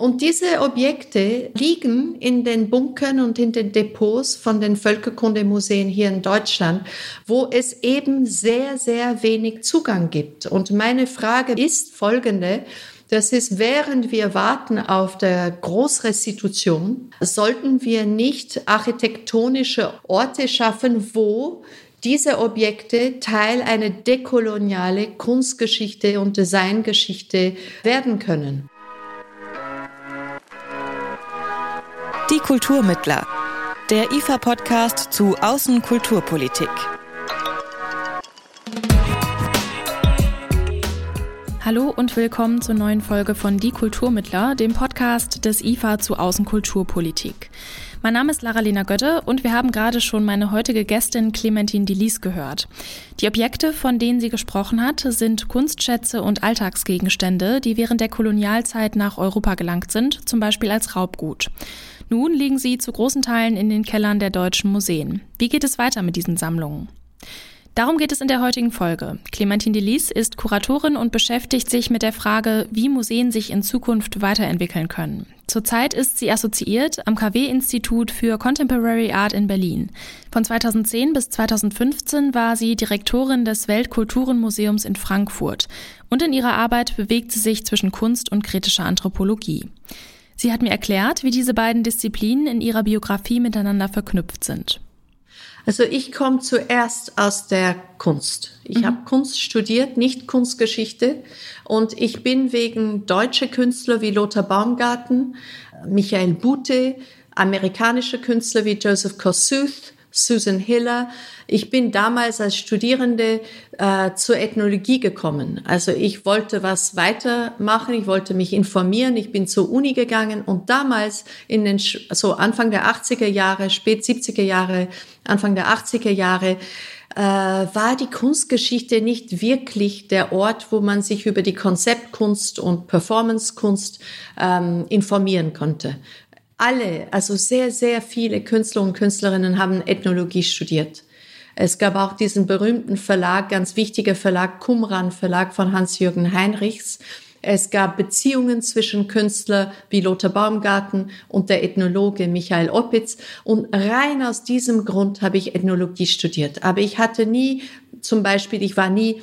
Und diese Objekte liegen in den Bunkern und in den Depots von den Völkerkundemuseen hier in Deutschland, wo es eben sehr, sehr wenig Zugang gibt. Und meine Frage ist folgende. Das ist, während wir warten auf der Großrestitution, sollten wir nicht architektonische Orte schaffen, wo diese Objekte Teil einer dekoloniale Kunstgeschichte und Designgeschichte werden können. Die Kulturmittler. Der IFA-Podcast zu Außenkulturpolitik. Hallo und willkommen zur neuen Folge von Die Kulturmittler, dem Podcast des IFA zu Außenkulturpolitik. Mein Name ist Lara-Lena Götte und wir haben gerade schon meine heutige Gästin Clementine Delis gehört. Die Objekte, von denen sie gesprochen hat, sind Kunstschätze und Alltagsgegenstände, die während der Kolonialzeit nach Europa gelangt sind, zum Beispiel als Raubgut. Nun liegen sie zu großen Teilen in den Kellern der deutschen Museen. Wie geht es weiter mit diesen Sammlungen? Darum geht es in der heutigen Folge. Clementine Delis ist Kuratorin und beschäftigt sich mit der Frage, wie Museen sich in Zukunft weiterentwickeln können. Zurzeit ist sie assoziiert am KW-Institut für Contemporary Art in Berlin. Von 2010 bis 2015 war sie Direktorin des Weltkulturenmuseums in Frankfurt. Und in ihrer Arbeit bewegt sie sich zwischen Kunst und kritischer Anthropologie. Sie hat mir erklärt, wie diese beiden Disziplinen in ihrer Biografie miteinander verknüpft sind. Also ich komme zuerst aus der Kunst. Ich mhm. habe Kunst studiert, nicht Kunstgeschichte. Und ich bin wegen deutsche Künstler wie Lothar Baumgarten, Michael Bute, amerikanische Künstler wie Joseph Kossuth, Susan Hiller. Ich bin damals als Studierende äh, zur Ethnologie gekommen. Also ich wollte was weitermachen, ich wollte mich informieren, ich bin zur Uni gegangen und damals in den so Anfang der 80er Jahre, spät 70er Jahre, Anfang der 80er Jahre äh, war die Kunstgeschichte nicht wirklich der Ort, wo man sich über die Konzeptkunst und Performancekunst ähm, informieren konnte alle, also sehr, sehr viele Künstler und Künstlerinnen haben Ethnologie studiert. Es gab auch diesen berühmten Verlag, ganz wichtiger Verlag, Qumran Verlag von Hans-Jürgen Heinrichs. Es gab Beziehungen zwischen Künstler wie Lothar Baumgarten und der Ethnologe Michael Oppitz. Und rein aus diesem Grund habe ich Ethnologie studiert. Aber ich hatte nie, zum Beispiel, ich war nie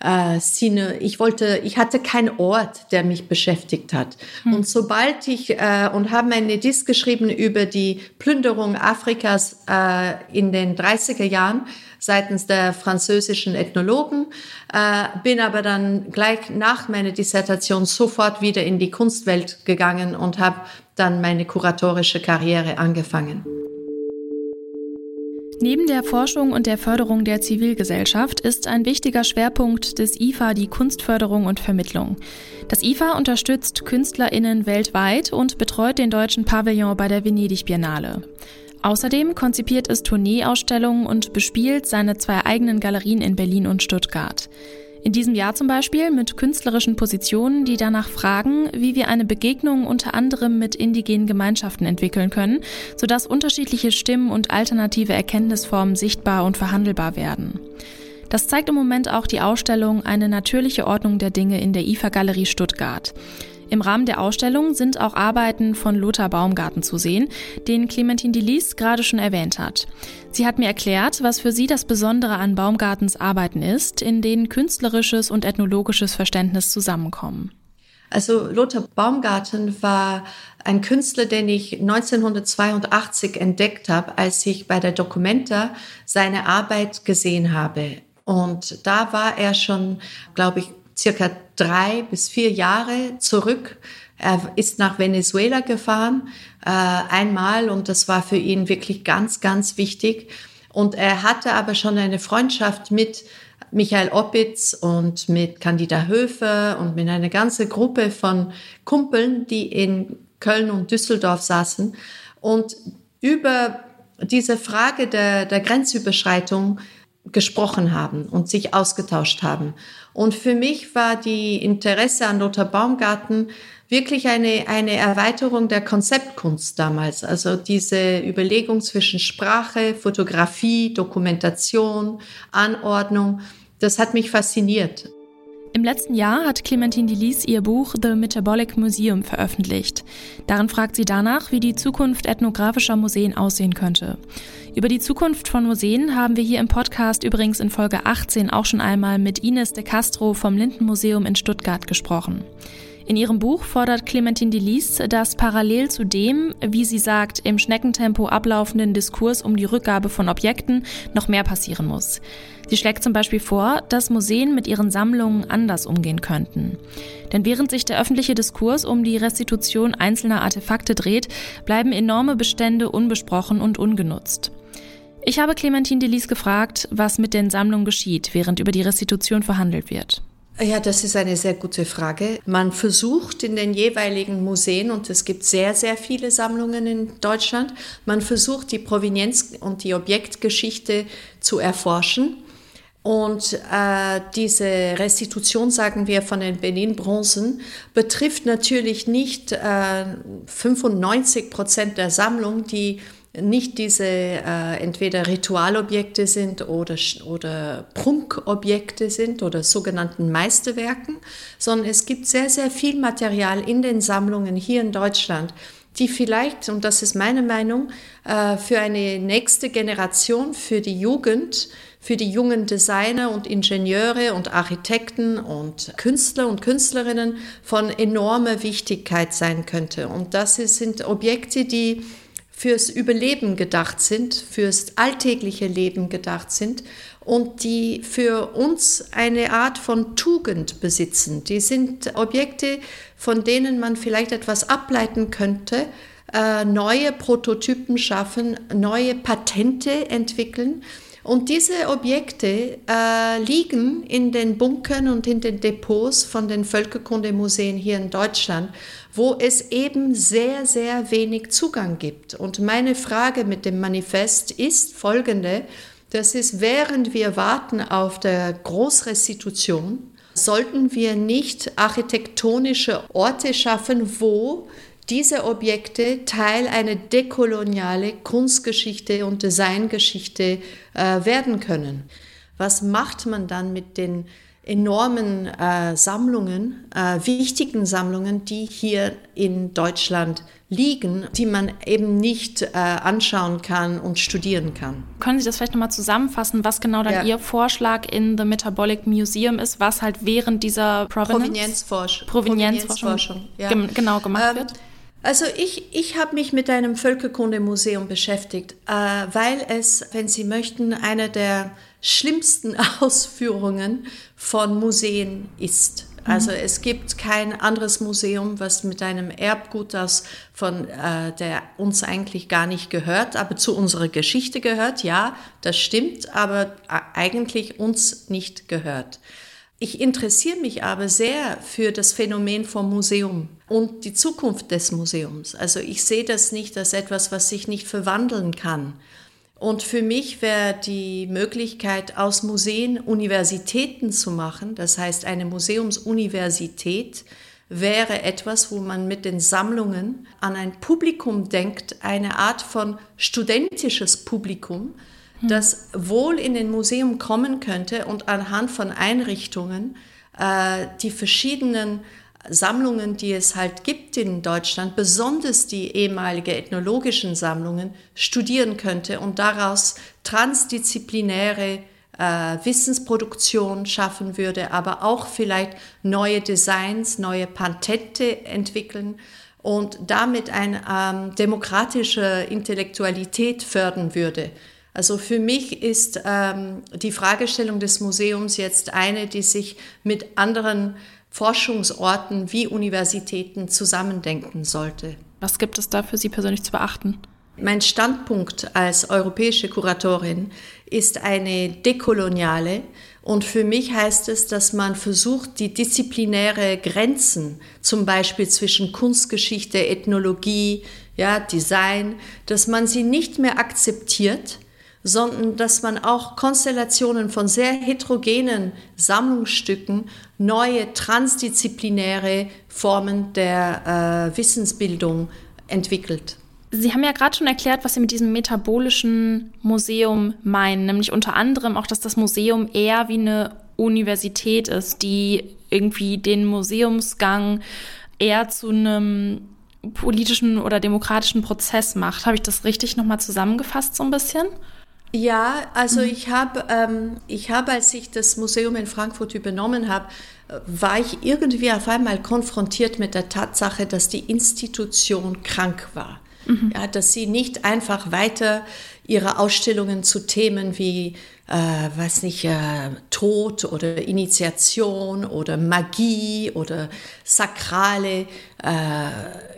äh, Szene. Ich wollte, ich hatte keinen Ort, der mich beschäftigt hat. Hm. Und sobald ich äh, und habe eine Disk geschrieben über die Plünderung Afrikas äh, in den 30er Jahren seitens der französischen Ethnologen, äh, bin aber dann gleich nach meiner Dissertation sofort wieder in die Kunstwelt gegangen und habe dann meine kuratorische Karriere angefangen. Neben der Forschung und der Förderung der Zivilgesellschaft ist ein wichtiger Schwerpunkt des IFA die Kunstförderung und Vermittlung. Das IFA unterstützt KünstlerInnen weltweit und betreut den deutschen Pavillon bei der Venedig Biennale. Außerdem konzipiert es Tourneeausstellungen und bespielt seine zwei eigenen Galerien in Berlin und Stuttgart. In diesem Jahr zum Beispiel mit künstlerischen Positionen, die danach fragen, wie wir eine Begegnung unter anderem mit indigenen Gemeinschaften entwickeln können, sodass unterschiedliche Stimmen und alternative Erkenntnisformen sichtbar und verhandelbar werden. Das zeigt im Moment auch die Ausstellung Eine natürliche Ordnung der Dinge in der IFA-Galerie Stuttgart. Im Rahmen der Ausstellung sind auch Arbeiten von Lothar Baumgarten zu sehen, den Clementine Delis gerade schon erwähnt hat. Sie hat mir erklärt, was für sie das Besondere an Baumgartens Arbeiten ist, in denen künstlerisches und ethnologisches Verständnis zusammenkommen. Also Lothar Baumgarten war ein Künstler, den ich 1982 entdeckt habe, als ich bei der Documenta seine Arbeit gesehen habe. Und da war er schon, glaube ich, circa drei bis vier Jahre zurück. Er ist nach Venezuela gefahren, äh, einmal, und das war für ihn wirklich ganz, ganz wichtig. Und er hatte aber schon eine Freundschaft mit Michael Oppitz und mit Candida Höfer und mit einer ganzen Gruppe von Kumpeln, die in Köln und Düsseldorf saßen und über diese Frage der, der Grenzüberschreitung gesprochen haben und sich ausgetauscht haben. Und für mich war die Interesse an Lothar Baumgarten wirklich eine, eine Erweiterung der Konzeptkunst damals. Also diese Überlegung zwischen Sprache, Fotografie, Dokumentation, Anordnung, das hat mich fasziniert. Im letzten Jahr hat Clementine Delis ihr Buch The Metabolic Museum veröffentlicht. Darin fragt sie danach, wie die Zukunft ethnografischer Museen aussehen könnte. Über die Zukunft von Museen haben wir hier im Podcast übrigens in Folge 18 auch schon einmal mit Ines de Castro vom Lindenmuseum in Stuttgart gesprochen. In ihrem Buch fordert Clementine Delis, dass parallel zu dem, wie sie sagt, im Schneckentempo ablaufenden Diskurs um die Rückgabe von Objekten noch mehr passieren muss. Sie schlägt zum Beispiel vor, dass Museen mit ihren Sammlungen anders umgehen könnten. Denn während sich der öffentliche Diskurs um die Restitution einzelner Artefakte dreht, bleiben enorme Bestände unbesprochen und ungenutzt. Ich habe Clementine Delis gefragt, was mit den Sammlungen geschieht, während über die Restitution verhandelt wird. Ja, das ist eine sehr gute Frage. Man versucht in den jeweiligen Museen, und es gibt sehr, sehr viele Sammlungen in Deutschland, man versucht die Provenienz und die Objektgeschichte zu erforschen. Und äh, diese Restitution, sagen wir, von den Benin-Bronzen betrifft natürlich nicht äh, 95 Prozent der Sammlung, die nicht diese äh, entweder Ritualobjekte sind oder, oder Prunkobjekte sind oder sogenannten Meisterwerken, sondern es gibt sehr, sehr viel Material in den Sammlungen hier in Deutschland, die vielleicht, und das ist meine Meinung, äh, für eine nächste Generation, für die Jugend, für die jungen Designer und Ingenieure und Architekten und Künstler und Künstlerinnen von enormer Wichtigkeit sein könnte. Und das sind Objekte, die fürs Überleben gedacht sind, fürs alltägliche Leben gedacht sind und die für uns eine Art von Tugend besitzen. Die sind Objekte, von denen man vielleicht etwas ableiten könnte, äh, neue Prototypen schaffen, neue Patente entwickeln. Und diese Objekte äh, liegen in den Bunkern und in den Depots von den Völkerkundemuseen hier in Deutschland wo es eben sehr, sehr wenig Zugang gibt. Und meine Frage mit dem Manifest ist folgende. Das ist, während wir warten auf der Großrestitution, sollten wir nicht architektonische Orte schaffen, wo diese Objekte Teil einer dekoloniale Kunstgeschichte und Designgeschichte äh, werden können. Was macht man dann mit den enormen äh, Sammlungen, äh, wichtigen Sammlungen, die hier in Deutschland liegen, die man eben nicht äh, anschauen kann und studieren kann. Können Sie das vielleicht nochmal zusammenfassen, was genau dann ja. Ihr Vorschlag in The Metabolic Museum ist, was halt während dieser Provenienzforschung, Provenienzforschung ja. genau gemacht ähm, wird? Also ich, ich habe mich mit einem Völkerkundemuseum beschäftigt, äh, weil es, wenn Sie möchten, einer der schlimmsten Ausführungen von Museen ist. Also mhm. es gibt kein anderes Museum, was mit einem Erbgut aus von äh, der uns eigentlich gar nicht gehört, aber zu unserer Geschichte gehört. Ja, das stimmt, aber eigentlich uns nicht gehört. Ich interessiere mich aber sehr für das Phänomen vom Museum und die Zukunft des Museums. Also ich sehe das nicht als etwas, was sich nicht verwandeln kann. Und für mich wäre die Möglichkeit, aus Museen Universitäten zu machen, das heißt eine Museumsuniversität, wäre etwas, wo man mit den Sammlungen an ein Publikum denkt, eine Art von studentisches Publikum, hm. das wohl in den Museum kommen könnte und anhand von Einrichtungen äh, die verschiedenen Sammlungen, die es halt gibt in Deutschland, besonders die ehemalige ethnologischen Sammlungen, studieren könnte und daraus transdisziplinäre äh, Wissensproduktion schaffen würde, aber auch vielleicht neue Designs, neue Patente entwickeln und damit eine ähm, demokratische Intellektualität fördern würde. Also für mich ist ähm, die Fragestellung des Museums jetzt eine, die sich mit anderen Forschungsorten wie Universitäten zusammendenken sollte. Was gibt es da für Sie persönlich zu beachten? Mein Standpunkt als europäische Kuratorin ist eine dekoloniale und für mich heißt es, dass man versucht, die disziplinäre Grenzen, zum Beispiel zwischen Kunstgeschichte, Ethnologie, ja, Design, dass man sie nicht mehr akzeptiert, sondern dass man auch Konstellationen von sehr heterogenen Sammlungsstücken, neue transdisziplinäre Formen der äh, Wissensbildung entwickelt. Sie haben ja gerade schon erklärt, was Sie mit diesem metabolischen Museum meinen, nämlich unter anderem auch, dass das Museum eher wie eine Universität ist, die irgendwie den Museumsgang eher zu einem politischen oder demokratischen Prozess macht. Habe ich das richtig nochmal zusammengefasst so ein bisschen? Ja, also mhm. ich habe, ähm, ich habe, als ich das Museum in Frankfurt übernommen habe, war ich irgendwie auf einmal konfrontiert mit der Tatsache, dass die Institution krank war. Mhm. Ja, dass sie nicht einfach weiter ihre Ausstellungen zu Themen wie, äh, weiß nicht, äh, Tod oder Initiation oder Magie oder sakrale äh,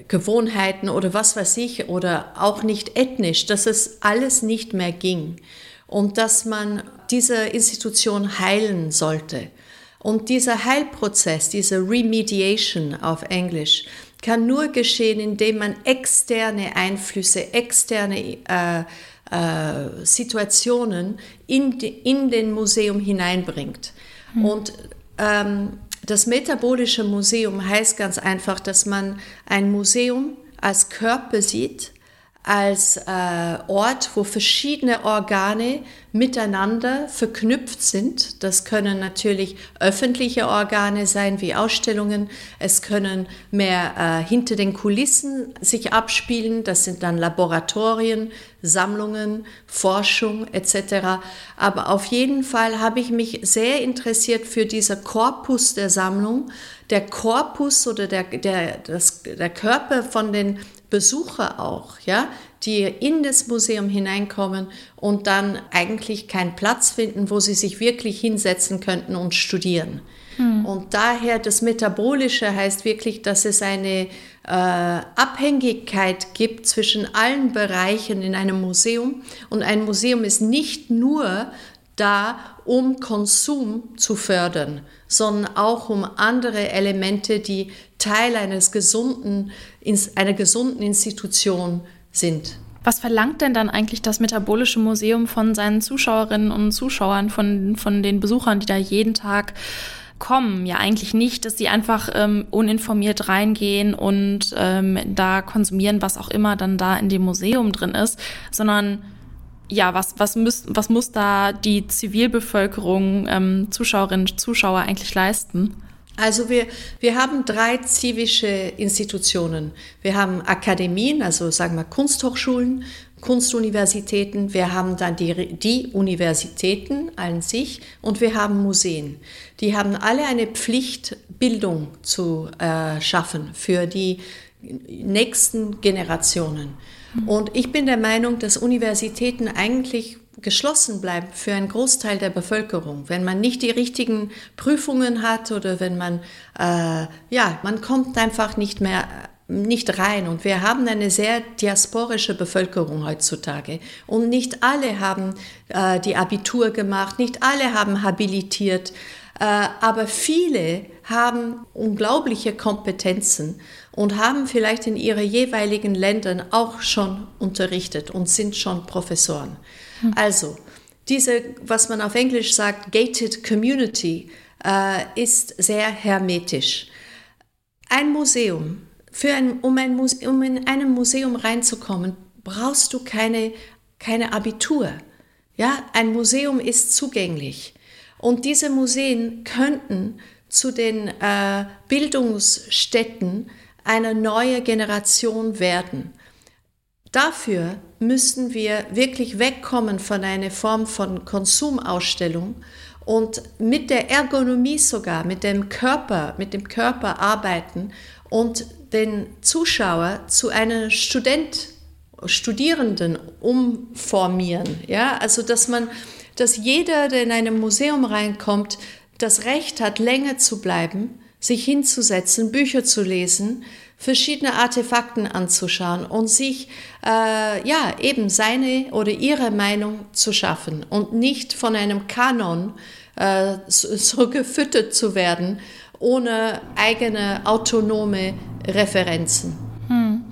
Gewohnheiten oder was weiß ich oder auch nicht ethnisch, dass es alles nicht mehr ging und dass man diese Institution heilen sollte. Und dieser Heilprozess, diese Remediation auf Englisch, kann nur geschehen, indem man externe Einflüsse, externe äh, äh, Situationen in, in den Museum hineinbringt. Mhm. Und ähm, das metabolische Museum heißt ganz einfach, dass man ein Museum als Körper sieht, als äh, Ort, wo verschiedene Organe miteinander verknüpft sind. Das können natürlich öffentliche Organe sein, wie Ausstellungen. Es können mehr äh, hinter den Kulissen sich abspielen. Das sind dann Laboratorien, Sammlungen, Forschung etc. Aber auf jeden Fall habe ich mich sehr interessiert für diesen Korpus der Sammlung. Der Korpus oder der, der, das, der Körper von den Besucher auch, ja, die in das Museum hineinkommen und dann eigentlich keinen Platz finden, wo sie sich wirklich hinsetzen könnten und studieren. Hm. Und daher das Metabolische heißt wirklich, dass es eine äh, Abhängigkeit gibt zwischen allen Bereichen in einem Museum. Und ein Museum ist nicht nur da, um Konsum zu fördern, sondern auch um andere Elemente, die Teil eines gesunden, einer gesunden Institution sind. Was verlangt denn dann eigentlich das Metabolische Museum von seinen Zuschauerinnen und Zuschauern, von, von den Besuchern, die da jeden Tag kommen? Ja, eigentlich nicht, dass sie einfach ähm, uninformiert reingehen und ähm, da konsumieren, was auch immer dann da in dem Museum drin ist, sondern ja, was, was, müß, was muss da die Zivilbevölkerung, ähm, Zuschauerinnen, Zuschauer eigentlich leisten? Also wir, wir haben drei zivische Institutionen. Wir haben Akademien, also sagen wir Kunsthochschulen, Kunstuniversitäten, wir haben dann die, die Universitäten an sich und wir haben Museen. Die haben alle eine Pflicht, Bildung zu äh, schaffen für die nächsten Generationen. Und ich bin der Meinung, dass Universitäten eigentlich geschlossen bleiben für einen Großteil der Bevölkerung. Wenn man nicht die richtigen Prüfungen hat oder wenn man, äh, ja, man kommt einfach nicht mehr nicht rein. Und wir haben eine sehr diasporische Bevölkerung heutzutage. Und nicht alle haben äh, die Abitur gemacht, nicht alle haben habilitiert, äh, aber viele haben unglaubliche Kompetenzen und haben vielleicht in ihren jeweiligen Ländern auch schon unterrichtet und sind schon Professoren. Hm. Also, diese, was man auf Englisch sagt, gated community, äh, ist sehr hermetisch. Ein Museum, für ein, um, ein Muse, um in einem Museum reinzukommen, brauchst du keine, keine Abitur. Ja, ein Museum ist zugänglich. Und diese Museen könnten zu den äh, Bildungsstätten einer neuen Generation werden. Dafür müssen wir wirklich wegkommen von einer Form von Konsumausstellung und mit der Ergonomie sogar, mit dem Körper, mit dem Körper arbeiten und den Zuschauer zu einem Student, Studierenden umformieren. Ja, also dass man, dass jeder, der in einem Museum reinkommt, das Recht hat, länger zu bleiben, sich hinzusetzen, Bücher zu lesen, verschiedene Artefakten anzuschauen und sich äh, ja eben seine oder ihre Meinung zu schaffen und nicht von einem Kanon äh, so, so gefüttert zu werden ohne eigene autonome Referenzen.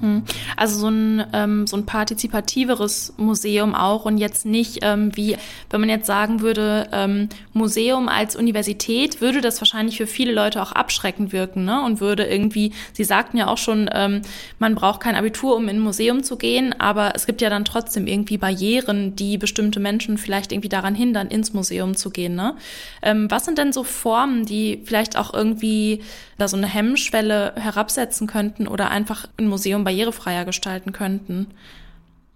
Hm. Also so ein, ähm, so ein partizipativeres Museum auch und jetzt nicht ähm, wie, wenn man jetzt sagen würde, ähm, Museum als Universität, würde das wahrscheinlich für viele Leute auch abschreckend wirken ne? und würde irgendwie, Sie sagten ja auch schon, ähm, man braucht kein Abitur, um in ein Museum zu gehen, aber es gibt ja dann trotzdem irgendwie Barrieren, die bestimmte Menschen vielleicht irgendwie daran hindern, ins Museum zu gehen. Ne? Ähm, was sind denn so Formen, die vielleicht auch irgendwie da so eine Hemmschwelle herabsetzen könnten oder einfach ein Museum barrierefreier gestalten könnten.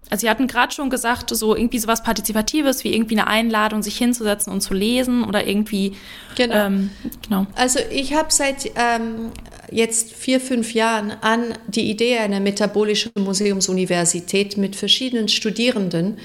Also Sie hatten gerade schon gesagt, so irgendwie sowas Partizipatives, wie irgendwie eine Einladung, sich hinzusetzen und zu lesen oder irgendwie. Genau. Ähm, genau. Also ich habe seit ähm, jetzt vier, fünf Jahren an die Idee einer metabolischen Museumsuniversität mit verschiedenen Studierenden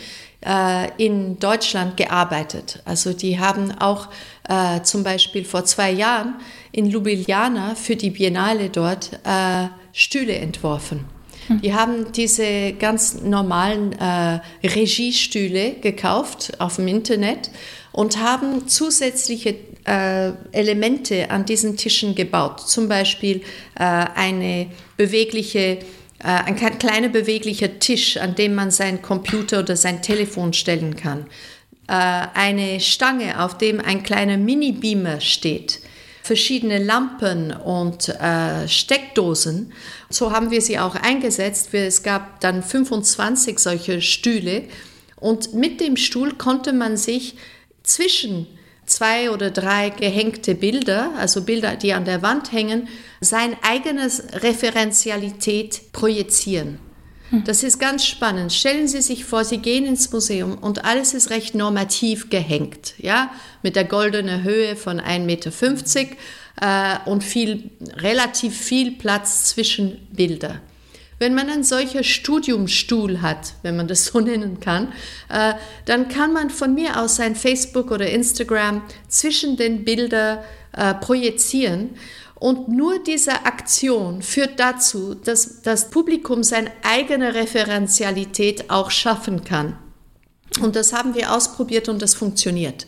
in Deutschland gearbeitet. Also die haben auch äh, zum Beispiel vor zwei Jahren in Ljubljana für die Biennale dort äh, Stühle entworfen. Hm. Die haben diese ganz normalen äh, Regiestühle gekauft auf dem Internet und haben zusätzliche äh, Elemente an diesen Tischen gebaut. Zum Beispiel äh, eine bewegliche äh, ein kleiner beweglicher Tisch, an dem man sein Computer oder sein Telefon stellen kann. Äh, eine Stange, auf dem ein kleiner Mini-Beamer steht verschiedene Lampen und äh, Steckdosen. So haben wir sie auch eingesetzt. Es gab dann 25 solche Stühle und mit dem Stuhl konnte man sich zwischen zwei oder drei gehängte Bilder, also Bilder, die an der Wand hängen, sein eigenes Referenzialität projizieren. Hm. Das ist ganz spannend. Stellen Sie sich vor, Sie gehen ins Museum und alles ist recht normativ gehängt, ja, mit der goldenen Höhe von 1,50 Meter äh, und viel, relativ viel Platz zwischen Bilder. Wenn man einen solchen Studiumstuhl hat, wenn man das so nennen kann, äh, dann kann man von mir aus sein Facebook oder Instagram zwischen den Bildern äh, projizieren und nur diese Aktion führt dazu, dass das Publikum seine eigene Referenzialität auch schaffen kann. Und das haben wir ausprobiert und das funktioniert.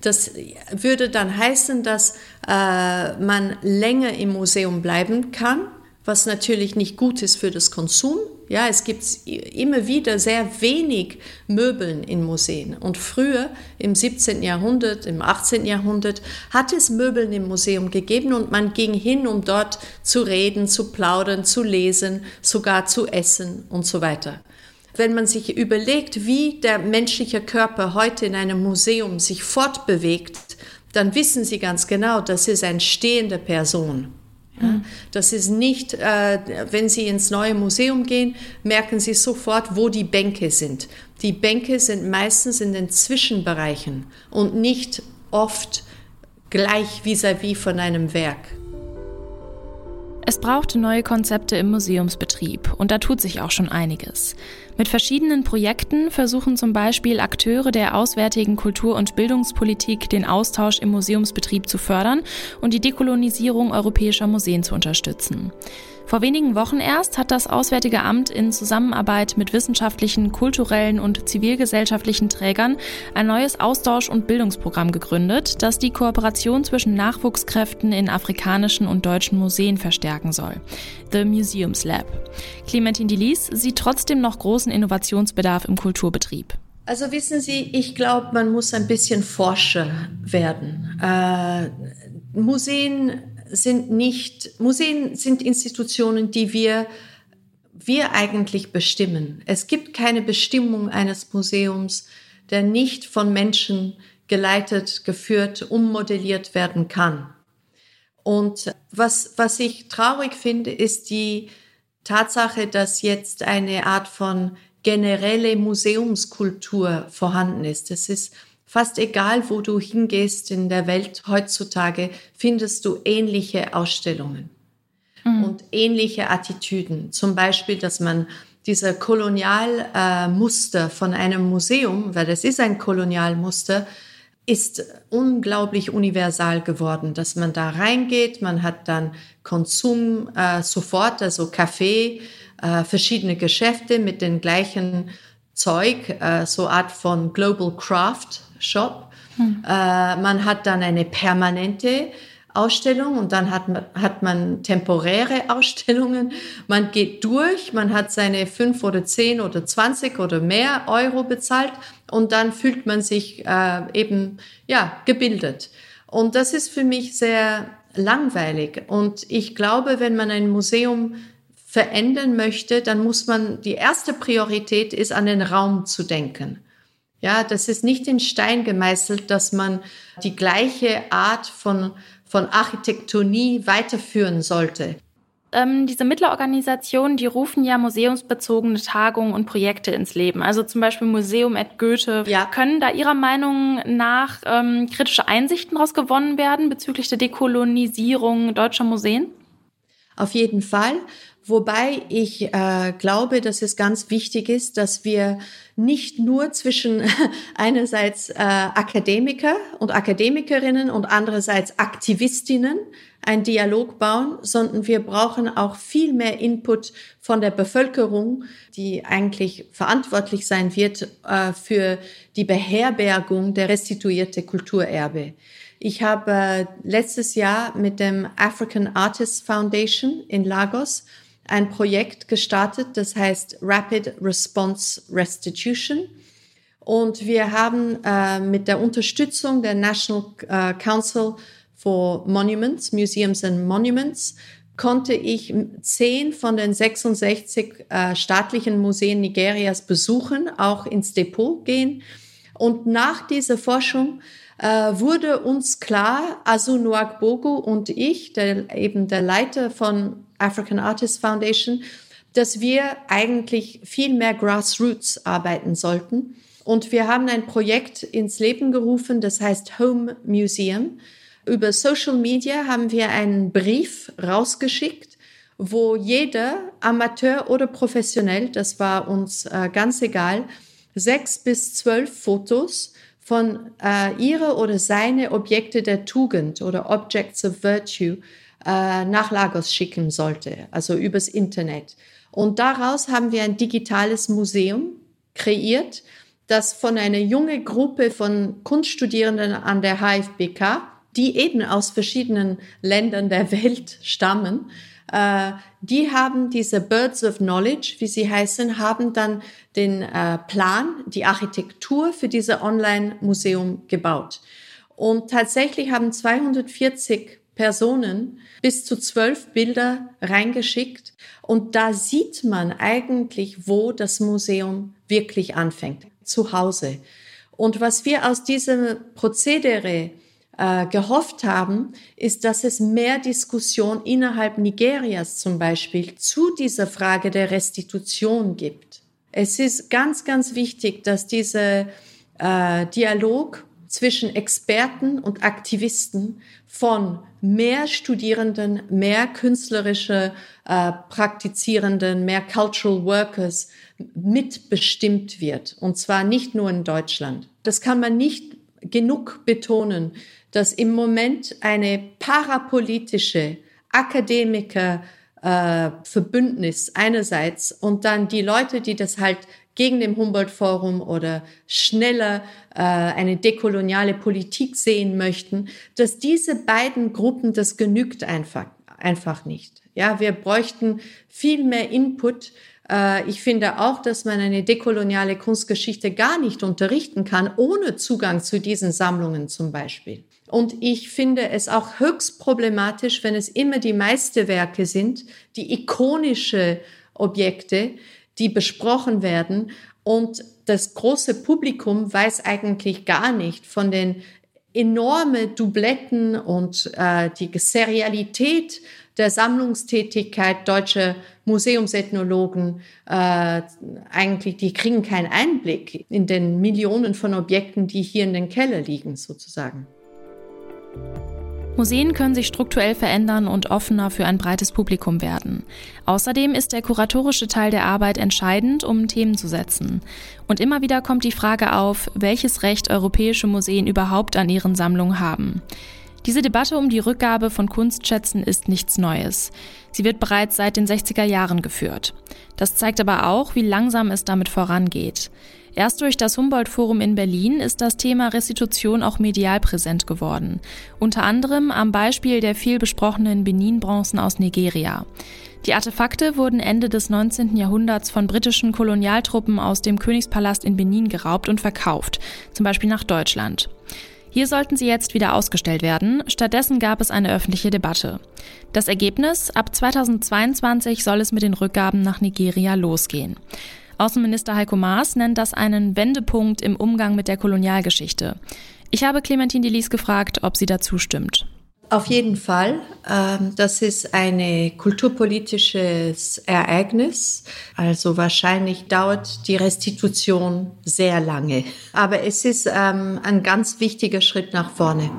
Das würde dann heißen, dass äh, man länger im Museum bleiben kann, was natürlich nicht gut ist für das Konsum. Ja, es gibt immer wieder sehr wenig Möbeln in Museen. Und früher, im 17. Jahrhundert, im 18. Jahrhundert, hat es Möbeln im Museum gegeben und man ging hin, um dort zu reden, zu plaudern, zu lesen, sogar zu essen und so weiter. Wenn man sich überlegt, wie der menschliche Körper heute in einem Museum sich fortbewegt, dann wissen Sie ganz genau, das ist eine stehende Person. Ja, das ist nicht, äh, wenn Sie ins neue Museum gehen, merken Sie sofort, wo die Bänke sind. Die Bänke sind meistens in den Zwischenbereichen und nicht oft gleich vis-à-vis -vis von einem Werk. Es braucht neue Konzepte im Museumsbetrieb und da tut sich auch schon einiges. Mit verschiedenen Projekten versuchen zum Beispiel Akteure der auswärtigen Kultur- und Bildungspolitik den Austausch im Museumsbetrieb zu fördern und die Dekolonisierung europäischer Museen zu unterstützen. Vor wenigen Wochen erst hat das Auswärtige Amt in Zusammenarbeit mit wissenschaftlichen, kulturellen und zivilgesellschaftlichen Trägern ein neues Austausch- und Bildungsprogramm gegründet, das die Kooperation zwischen Nachwuchskräften in afrikanischen und deutschen Museen verstärken soll. The Museums Lab. Clementine Delis sieht trotzdem noch großen Innovationsbedarf im Kulturbetrieb. Also wissen Sie, ich glaube, man muss ein bisschen Forscher werden. Äh, Museen sind nicht, Museen sind Institutionen, die wir, wir eigentlich bestimmen. Es gibt keine Bestimmung eines Museums, der nicht von Menschen geleitet, geführt, ummodelliert werden kann. Und was, was ich traurig finde, ist die Tatsache, dass jetzt eine Art von generelle Museumskultur vorhanden ist. Das ist Fast egal, wo du hingehst in der Welt heutzutage, findest du ähnliche Ausstellungen mhm. und ähnliche Attitüden. Zum Beispiel, dass man dieser Kolonialmuster äh, von einem Museum, weil das ist ein Kolonialmuster, ist unglaublich universal geworden, dass man da reingeht, man hat dann Konsum äh, sofort, also Kaffee, äh, verschiedene Geschäfte mit den gleichen Zeug, äh, so Art von Global Craft Shop. Hm. Äh, man hat dann eine permanente Ausstellung und dann hat man, hat man temporäre Ausstellungen. Man geht durch, man hat seine fünf oder zehn oder zwanzig oder mehr Euro bezahlt und dann fühlt man sich äh, eben ja gebildet. Und das ist für mich sehr langweilig. Und ich glaube, wenn man ein Museum verändern möchte, dann muss man, die erste Priorität ist, an den Raum zu denken. Ja, das ist nicht in Stein gemeißelt, dass man die gleiche Art von, von Architektonie weiterführen sollte. Ähm, diese Mittlerorganisationen, die rufen ja museumsbezogene Tagungen und Projekte ins Leben. Also zum Beispiel Museum at Goethe. Ja. Können da Ihrer Meinung nach ähm, kritische Einsichten daraus gewonnen werden bezüglich der Dekolonisierung deutscher Museen? Auf jeden Fall. Wobei ich äh, glaube, dass es ganz wichtig ist, dass wir nicht nur zwischen einerseits äh, Akademiker und Akademikerinnen und andererseits Aktivistinnen einen Dialog bauen, sondern wir brauchen auch viel mehr Input von der Bevölkerung, die eigentlich verantwortlich sein wird äh, für die Beherbergung der restituierte Kulturerbe. Ich habe äh, letztes Jahr mit dem African Artists Foundation in Lagos ein Projekt gestartet, das heißt Rapid Response Restitution. Und wir haben äh, mit der Unterstützung der National äh, Council for Monuments, Museums and Monuments, konnte ich zehn von den 66 äh, staatlichen Museen Nigerias besuchen, auch ins Depot gehen. Und nach dieser Forschung äh, wurde uns klar, Azunuak Bogu und ich, der, eben der Leiter von African Artists Foundation, dass wir eigentlich viel mehr Grassroots arbeiten sollten. Und wir haben ein Projekt ins Leben gerufen, das heißt Home Museum. Über Social Media haben wir einen Brief rausgeschickt, wo jeder, Amateur oder professionell, das war uns äh, ganz egal, sechs bis zwölf Fotos von äh, ihre oder seine Objekte der Tugend oder Objects of Virtue äh, nach Lagos schicken sollte, also übers Internet. Und daraus haben wir ein digitales Museum kreiert, das von einer jungen Gruppe von Kunststudierenden an der HFBK, die eben aus verschiedenen Ländern der Welt stammen, äh, die haben diese Birds of Knowledge, wie sie heißen, haben dann den äh, Plan, die Architektur für diese Online-Museum gebaut. Und tatsächlich haben 240 Personen bis zu zwölf Bilder reingeschickt. Und da sieht man eigentlich, wo das Museum wirklich anfängt. Zu Hause. Und was wir aus diesem Prozedere äh, gehofft haben, ist, dass es mehr Diskussion innerhalb Nigerias zum Beispiel zu dieser Frage der Restitution gibt. Es ist ganz, ganz wichtig, dass dieser äh, Dialog zwischen Experten und Aktivisten von mehr Studierenden, mehr künstlerische äh, Praktizierenden, mehr Cultural Workers mitbestimmt wird. Und zwar nicht nur in Deutschland. Das kann man nicht genug betonen, dass im Moment eine parapolitische Akademiker äh, einerseits und dann die Leute, die das halt gegen dem Humboldt-Forum oder schneller äh, eine dekoloniale Politik sehen möchten, dass diese beiden Gruppen, das genügt einfach, einfach nicht. Ja, wir bräuchten viel mehr Input. Äh, ich finde auch, dass man eine dekoloniale Kunstgeschichte gar nicht unterrichten kann, ohne Zugang zu diesen Sammlungen zum Beispiel. Und ich finde es auch höchst problematisch, wenn es immer die Meisterwerke sind, die ikonische Objekte, die besprochen werden. Und das große Publikum weiß eigentlich gar nicht von den enorme Dubletten und äh, die Serialität der Sammlungstätigkeit deutscher Museumsethnologen äh, eigentlich, die kriegen keinen Einblick in den Millionen von Objekten, die hier in den Keller liegen, sozusagen. Museen können sich strukturell verändern und offener für ein breites Publikum werden. Außerdem ist der kuratorische Teil der Arbeit entscheidend, um Themen zu setzen. Und immer wieder kommt die Frage auf, welches Recht europäische Museen überhaupt an ihren Sammlungen haben. Diese Debatte um die Rückgabe von Kunstschätzen ist nichts Neues. Sie wird bereits seit den 60er Jahren geführt. Das zeigt aber auch, wie langsam es damit vorangeht. Erst durch das Humboldt-Forum in Berlin ist das Thema Restitution auch medial präsent geworden. Unter anderem am Beispiel der viel besprochenen Benin-Bronzen aus Nigeria. Die Artefakte wurden Ende des 19. Jahrhunderts von britischen Kolonialtruppen aus dem Königspalast in Benin geraubt und verkauft, zum Beispiel nach Deutschland. Hier sollten sie jetzt wieder ausgestellt werden. Stattdessen gab es eine öffentliche Debatte. Das Ergebnis? Ab 2022 soll es mit den Rückgaben nach Nigeria losgehen. Außenminister Heiko Maas nennt das einen Wendepunkt im Umgang mit der Kolonialgeschichte. Ich habe Clementine Delis gefragt, ob sie dazu stimmt. Auf jeden Fall. Ähm, das ist ein kulturpolitisches Ereignis. Also wahrscheinlich dauert die Restitution sehr lange. Aber es ist ähm, ein ganz wichtiger Schritt nach vorne.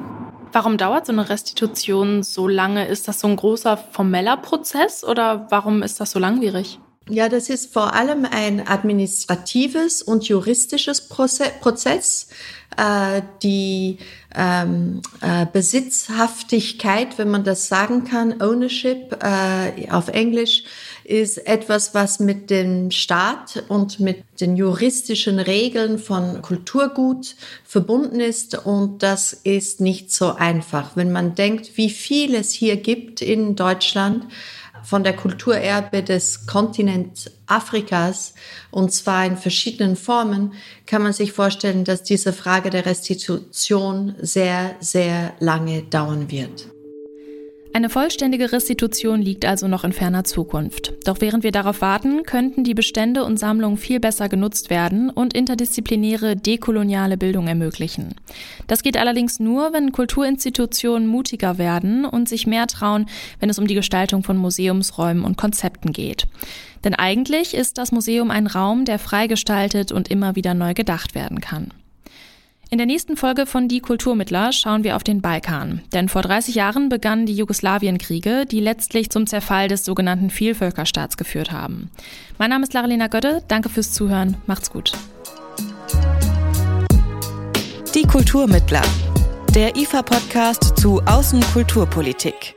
Warum dauert so eine Restitution so lange? Ist das so ein großer formeller Prozess oder warum ist das so langwierig? Ja, das ist vor allem ein administratives und juristisches Prozess. Äh, die ähm, äh, Besitzhaftigkeit, wenn man das sagen kann, Ownership äh, auf Englisch, ist etwas, was mit dem Staat und mit den juristischen Regeln von Kulturgut verbunden ist. Und das ist nicht so einfach. Wenn man denkt, wie viel es hier gibt in Deutschland, von der Kulturerbe des Kontinents Afrikas, und zwar in verschiedenen Formen, kann man sich vorstellen, dass diese Frage der Restitution sehr, sehr lange dauern wird. Eine vollständige Restitution liegt also noch in ferner Zukunft. Doch während wir darauf warten, könnten die Bestände und Sammlungen viel besser genutzt werden und interdisziplinäre dekoloniale Bildung ermöglichen. Das geht allerdings nur, wenn Kulturinstitutionen mutiger werden und sich mehr trauen, wenn es um die Gestaltung von Museumsräumen und Konzepten geht. Denn eigentlich ist das Museum ein Raum, der freigestaltet und immer wieder neu gedacht werden kann. In der nächsten Folge von Die Kulturmittler schauen wir auf den Balkan. Denn vor 30 Jahren begannen die Jugoslawienkriege, die letztlich zum Zerfall des sogenannten Vielvölkerstaats geführt haben. Mein Name ist Laralina Götte, danke fürs Zuhören, macht's gut. Die Kulturmittler, der IFA-Podcast zu Außenkulturpolitik.